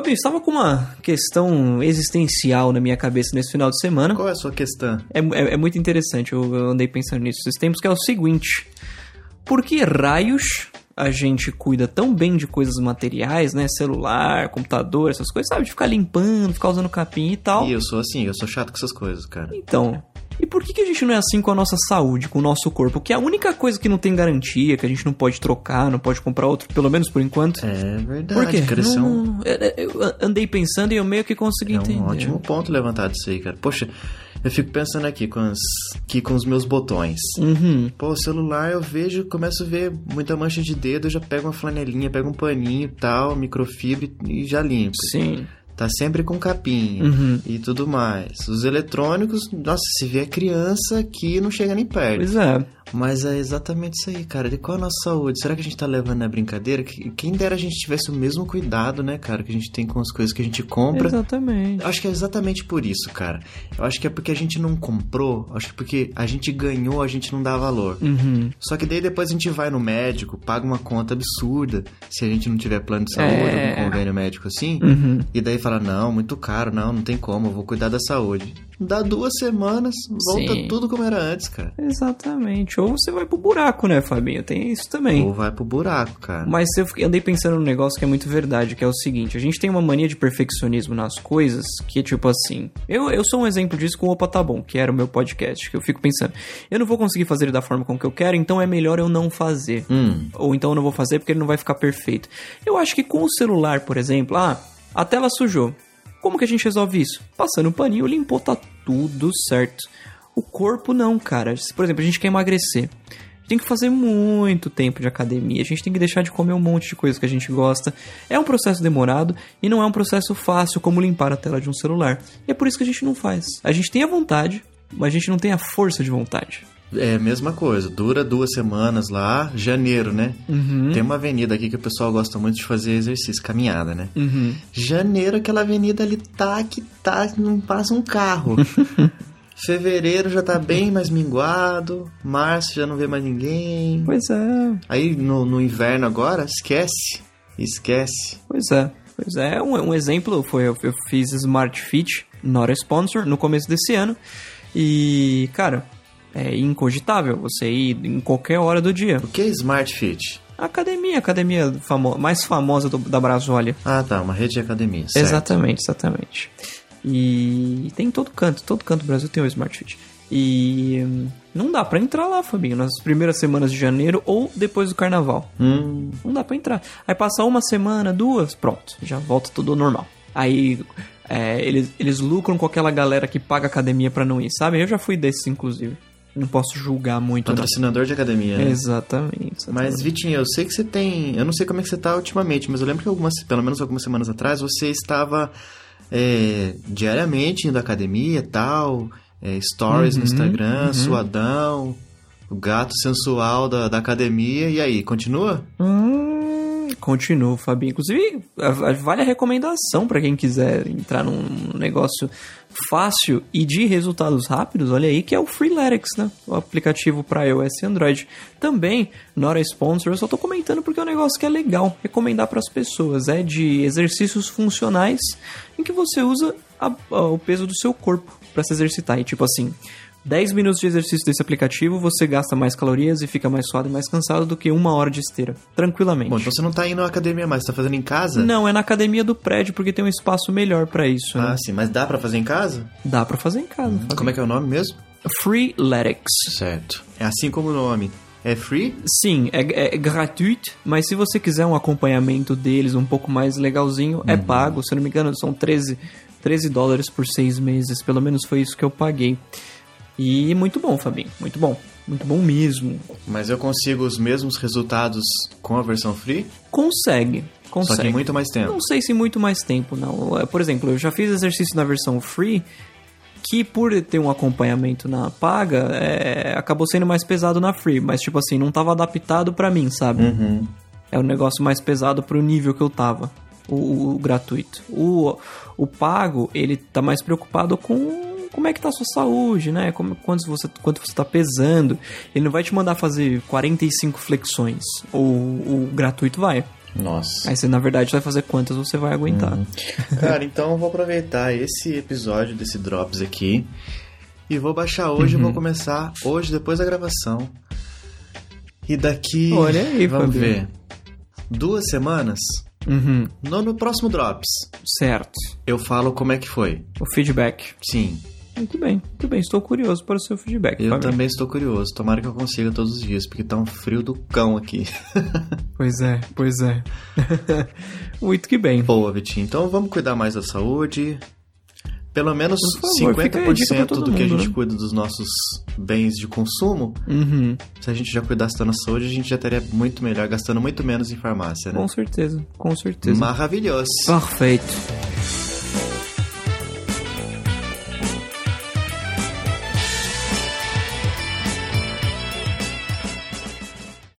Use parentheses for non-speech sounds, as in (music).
Fabinho, estava com uma questão existencial na minha cabeça nesse final de semana. Qual é a sua questão? É, é, é muito interessante, eu, eu andei pensando nisso esses tempos, que é o seguinte. Por que raios a gente cuida tão bem de coisas materiais, né? Celular, computador, essas coisas, sabe? De ficar limpando, ficar usando capim e tal. E eu sou assim, eu sou chato com essas coisas, cara. Então, e por que, que a gente não é assim com a nossa saúde, com o nosso corpo? Que é a única coisa que não tem garantia, que a gente não pode trocar, não pode comprar outro, pelo menos por enquanto. É verdade. Por quê? Não, é- é- eu andei pensando e eu meio que consegui É entender. um ótimo ponto levantado isso aí, cara. Poxa, eu fico pensando aqui com, as, aqui com os meus botões. Uhum. Pô, o celular eu vejo, começo a ver muita mancha de dedo, eu já pego uma flanelinha, pego um paninho e tal, microfibra e já limpo. Sim. Tá sempre com capinha Uhum. e tudo mais. Os eletrônicos, nossa, se vier criança aqui, não chega nem perto. Pois é. Mas é exatamente isso aí, cara. De qual é a nossa saúde? Será que a gente tá levando na brincadeira? Que- Quem dera a gente tivesse o mesmo cuidado, né, cara, que a gente tem com as coisas que a gente compra. Exatamente. Acho que é exatamente por isso, cara. Eu acho que é porque a gente não comprou, acho que porque a gente ganhou, a gente não dá valor. Uhum. Só que daí depois a gente vai no médico, paga uma conta absurda, se a gente não tiver plano de saúde, É. algum convênio médico assim, Uhum. e daí fala, não, muito caro, não, não tem como, eu vou cuidar da saúde. Dá duas semanas, volta Sim. tudo como era antes, cara. Exatamente. Ou você vai pro buraco, né, Fabinho? Tem isso também. Ou vai pro buraco, cara. Mas eu andei pensando num negócio que é muito verdade, que é o seguinte: a gente tem uma mania de perfeccionismo nas coisas, que é tipo assim. Eu, eu sou um exemplo disso com o Opa Tá Bom, que era o meu podcast, que eu fico pensando, eu não vou conseguir fazer ele da forma como que eu quero, então é melhor eu não fazer. Hum, Ou então eu não vou fazer porque ele não vai ficar perfeito. Eu acho que com o celular, por exemplo, ah, a tela sujou. Como que a gente resolve isso? Passando um paninho, limpou, tá tudo certo. O corpo não, cara. Por exemplo, a gente quer emagrecer. Tem que fazer muito tempo de academia. A gente tem que deixar de comer um monte de coisa que a gente gosta. É um processo demorado e não é um processo fácil como limpar a tela de um celular. E é por isso que a gente não faz. A gente tem a vontade, mas a gente não tem a força de vontade. É a mesma coisa, dura duas semanas lá, janeiro, né? Uhum. Tem uma avenida aqui que o pessoal gosta muito de fazer exercício, caminhada, né? Uhum. Janeiro, aquela avenida ali tá que tá, não passa um carro. (laughs) Fevereiro já tá bem mais minguado, março já não vê mais ninguém. Pois é. Aí no, no inverno agora, esquece. Esquece. Pois é, pois é. Um, um exemplo foi eu, eu fiz Smart Fit, not a sponsor, no começo desse ano. E, cara, é incogitável você ir em qualquer hora do dia. O que é Smart Fit? Academia, academia famo mais famosa do- da Brasólia. Ah, tá, uma rede de academia. certo. Exatamente, exatamente. E tem em todo canto, todo canto do Brasil tem o Smart Fit. E hum, não dá pra entrar lá, Fabinho, nas primeiras semanas de janeiro ou depois do carnaval. Hum, Não dá pra entrar. Aí passa uma semana, duas, pronto, já volta tudo ao normal. Aí é, eles, eles lucram com aquela galera que paga academia pra não ir, sabe? Eu já fui desses, inclusive. Não posso julgar muito. Não. patrocinador de academia. né? Exatamente, exatamente. Mas, Vitinho, eu sei que você tem. Eu não sei como é que você tá ultimamente, mas eu lembro que algumas, pelo menos algumas semanas atrás, você estava é, diariamente indo à academia e tal. é, stories no Uhum, Instagram, uhum. suadão, o gato sensual da, da academia. E aí, continua? Hum, continuo, Fabinho. Inclusive, vale a recomendação pra quem quiser entrar num negócio fácil e de resultados rápidos. Olha aí que é o Freeletics, né? O aplicativo para iOS e Android. Também, not a sponsor, eu só tô comentando porque é um negócio que é legal recomendar para as pessoas. É de exercícios funcionais em que você usa a- a- o peso do seu corpo para se exercitar. E tipo assim, 10 minutos de exercício desse aplicativo, você gasta mais calorias e fica mais suado e mais cansado do que uma hora de esteira. Tranquilamente. Bom, então você não tá indo à academia mais, você tá fazendo em casa? Não, é na academia do prédio, porque tem um espaço melhor pra isso. né? Ah, sim, mas dá pra fazer em casa? Dá pra fazer em casa. Como é que é o nome mesmo? Freeletics. Certo. É assim como o nome. É free? Sim, é, é gratuito, mas se você quiser um acompanhamento deles um pouco mais legalzinho, é pago. Se eu não me engano, são 13, 13 dólares por seis meses. Pelo menos foi isso que eu paguei. E muito bom, Fabinho. Muito bom. Muito bom mesmo. Mas eu consigo os mesmos resultados com a versão free? Consegue. Consegue. Só que muito mais tempo. Não sei se muito mais tempo, não. É, Por exemplo, eu já fiz exercício na versão free, que por ter um acompanhamento na paga, é, acabou sendo mais pesado na free. Mas, tipo assim, não tava adaptado pra mim, sabe? Uhum. É um negócio mais pesado pro nível que eu tava. O, o- o gratuito. O, o pago, ele tá mais preocupado com como é que tá a sua saúde, né? Como, quanto, você, quanto você tá pesando. Ele não vai te mandar fazer 45 flexões. O, o gratuito vai. Nossa. Aí você, na verdade, vai fazer quantas você vai aguentar. Uhum. Cara, então eu vou aproveitar esse episódio desse Drops aqui e vou baixar hoje. Uhum. Vou começar hoje, depois da gravação. E daqui. Olha aí, vamos Fabinho. ver. Duas semanas. Uhum. No, no próximo Drops, Certo. eu falo como é que foi. O feedback. Sim, Muito bem, muito bem. Estou curioso para o seu feedback. eu também estou curioso. Tomara que eu consiga todos os dias, porque tá um frio do cão aqui. (laughs) Pois é, pois é. (laughs) muito que bem. Boa, Vitinho. Então vamos cuidar mais da saúde. Pelo menos favor, fica aí a dica pra 50% todo do que a mundo, gente né? cuida dos nossos bens de consumo, Uhum. se a gente já cuidasse da nossa saúde, a gente já estaria muito melhor, gastando muito menos em farmácia, né? Com certeza, com certeza. Maravilhoso. Perfeito.